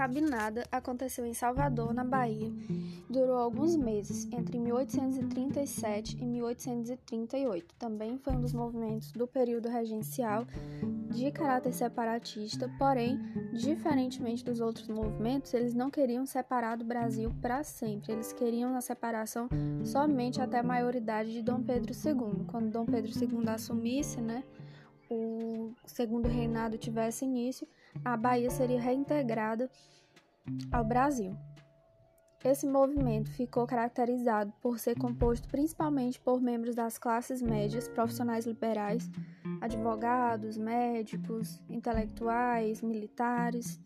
Sabinada aconteceu em Salvador, na Bahia. Durou alguns meses, entre 1837 e 1838. Também foi um dos movimentos do período regencial de caráter separatista, porém, diferentemente dos outros movimentos, eles não queriam separar do Brasil para sempre. Eles queriam a separação somente até a maioridade de Dom Pedro II. Quando Dom Pedro II assumisse, né, o segundo reinado tivesse início, a Bahia seria reintegrada ao Brasil. Esse movimento ficou caracterizado por ser composto principalmente por membros das classes médias, profissionais liberais, advogados, médicos, intelectuais, militares.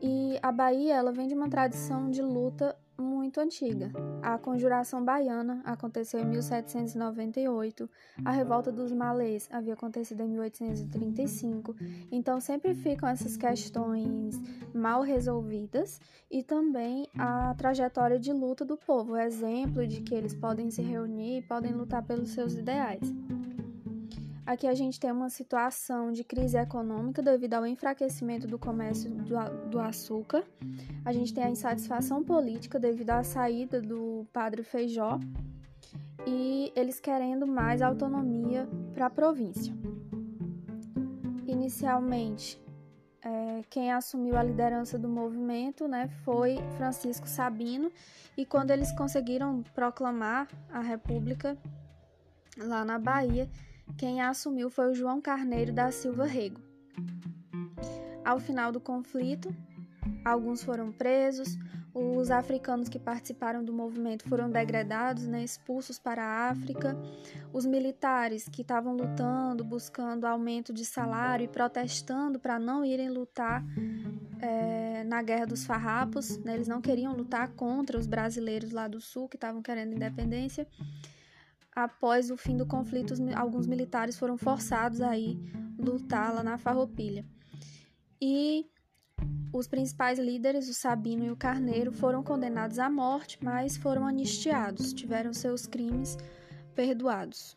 E a Bahia ela vem de uma tradição de luta muito antiga. A Conjuração Baiana aconteceu em 1798, a Revolta dos Malês havia acontecido em 1835, então sempre ficam essas questões mal resolvidas e também a trajetória de luta do povo, exemplo de que eles podem se reunir e podem lutar pelos seus ideais. Aqui a gente tem uma situação de crise econômica devido ao enfraquecimento do comércio do, açúcar. A gente tem a insatisfação política devido à saída do padre Feijó e eles querendo mais autonomia para a província. Inicialmente, é, quem assumiu a liderança do movimento né, foi Francisco Sabino, e quando eles conseguiram proclamar a República lá na Bahia, quem a assumiu foi o João Carneiro da Silva Rego. Ao final do conflito, alguns foram presos, os africanos que participaram do movimento foram degradados, né, expulsos para a África. Os militares que estavam lutando, buscando aumento de salário e protestando para não irem lutar é, na Guerra dos Farrapos, né, eles não queriam lutar contra os brasileiros lá do Sul que estavam querendo independência após o fim do conflito, alguns militares foram forçados a ir lutar lá na Farroupilha. E os principais líderes, o Sabino e o Carneiro, foram condenados à morte, mas foram anistiados, tiveram seus crimes perdoados.